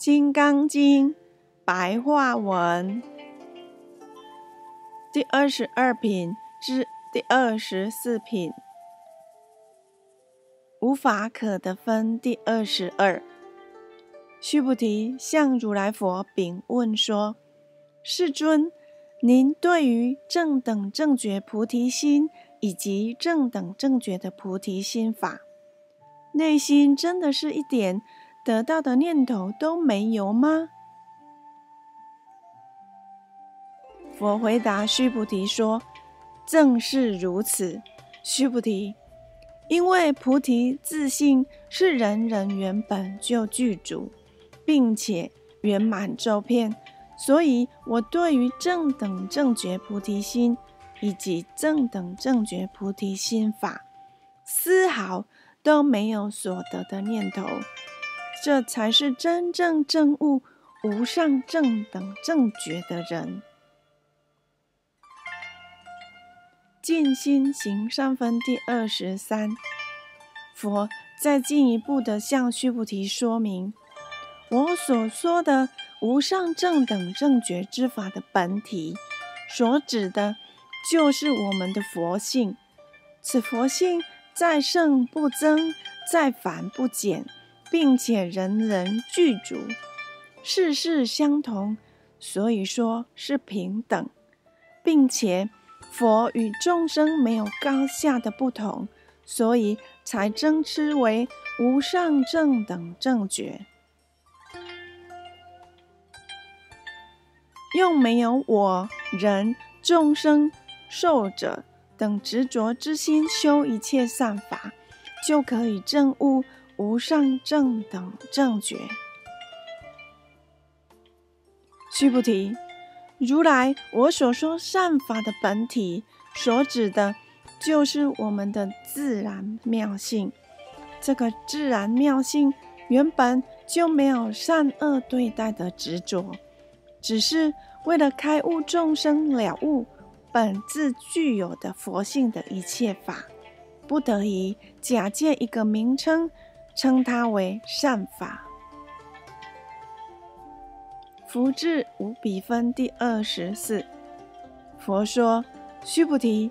金刚经》白话文第二十二品至第二十四品，无法可得分第二十二。须菩提向如来佛禀问说：“世尊，您对于正等正觉菩提心以及正等正觉的菩提心法，内心真的是一点？”得到的念头都没有吗？佛回答须菩提说：“正是如此，须菩提，因为菩提自信是人人原本就具足，并且圆满周遍，所以我对于正等正觉菩提心以及正等正觉菩提心法，丝毫都没有所得的念头。”这才是真正证悟无上正等正觉的人。静心行善分第二十三，佛再进一步的向须菩提说明，我所说的无上正等正觉之法的本体，所指的，就是我们的佛性。此佛性在圣不增，在凡不减。并且人人具足，事事相同，所以说是平等，并且佛与众生没有高下的不同，所以才称之为无上正等正觉。用没有我、人、众生、寿者等执着之心修一切善法，就可以证悟。无上正等正觉，须菩提，如来我所说善法的本体，所指的，就是我们的自然妙性。这个自然妙性原本就没有善恶对待的执着，只是为了开悟众生了悟本自具有的佛性的一切法，不得已假借一个名称。称它为善法。福至无比分第二十四。佛说：须菩提，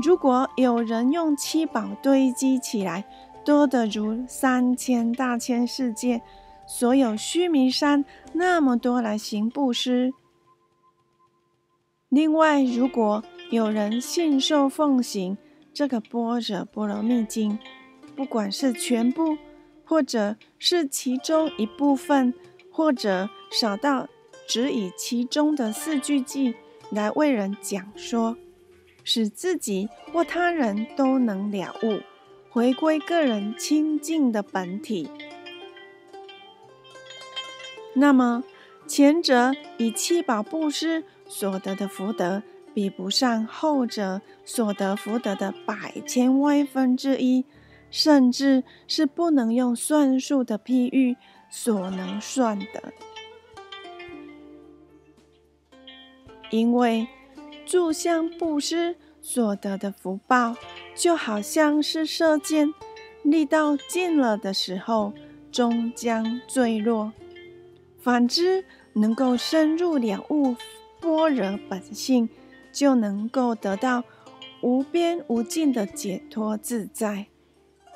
如果有人用七宝堆积起来，多得如三千大千世界所有须弥山那么多来行布施；另外，如果有人信受奉行这个般若波罗蜜经，不管是全部，或者是其中一部分，或者少到只以其中的四句偈来为人讲说，使自己或他人都能了悟，回归个人清净的本体。那么前者以七宝布施所得的福德，比不上后者所得福德的百千万分之一。甚至是不能用算术的譬喻所能算的，因为住相布施所得的福报，就好像是射箭，力道尽了的时候，终将坠落；反之，能够深入了悟般若本性，就能够得到无边无尽的解脱自在。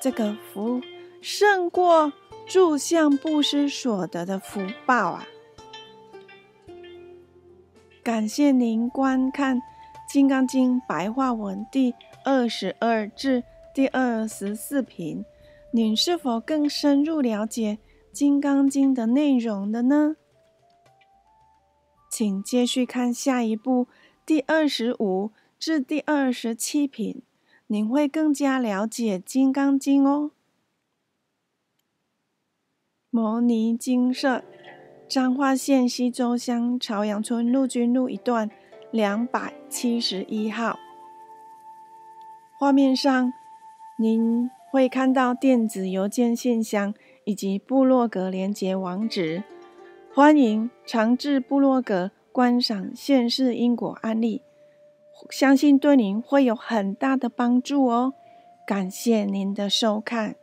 这个福胜过住相布施所得的福报啊！感谢您观看《金刚经》白话文第二十二至第二十四品。您是否更深入了解《金刚经》的内容了呢？请继续看下一部第二十五至第二十七品。您会更加了解《金刚经》哦。摩尼精舍，彰化县西周乡朝阳村陆军路一段两百七十一号。画面上，您会看到电子邮件信箱以及部落格连接网址，欢迎长至部落格观赏现世因果案例。相信对您会有很大的帮助哦！感谢您的收看。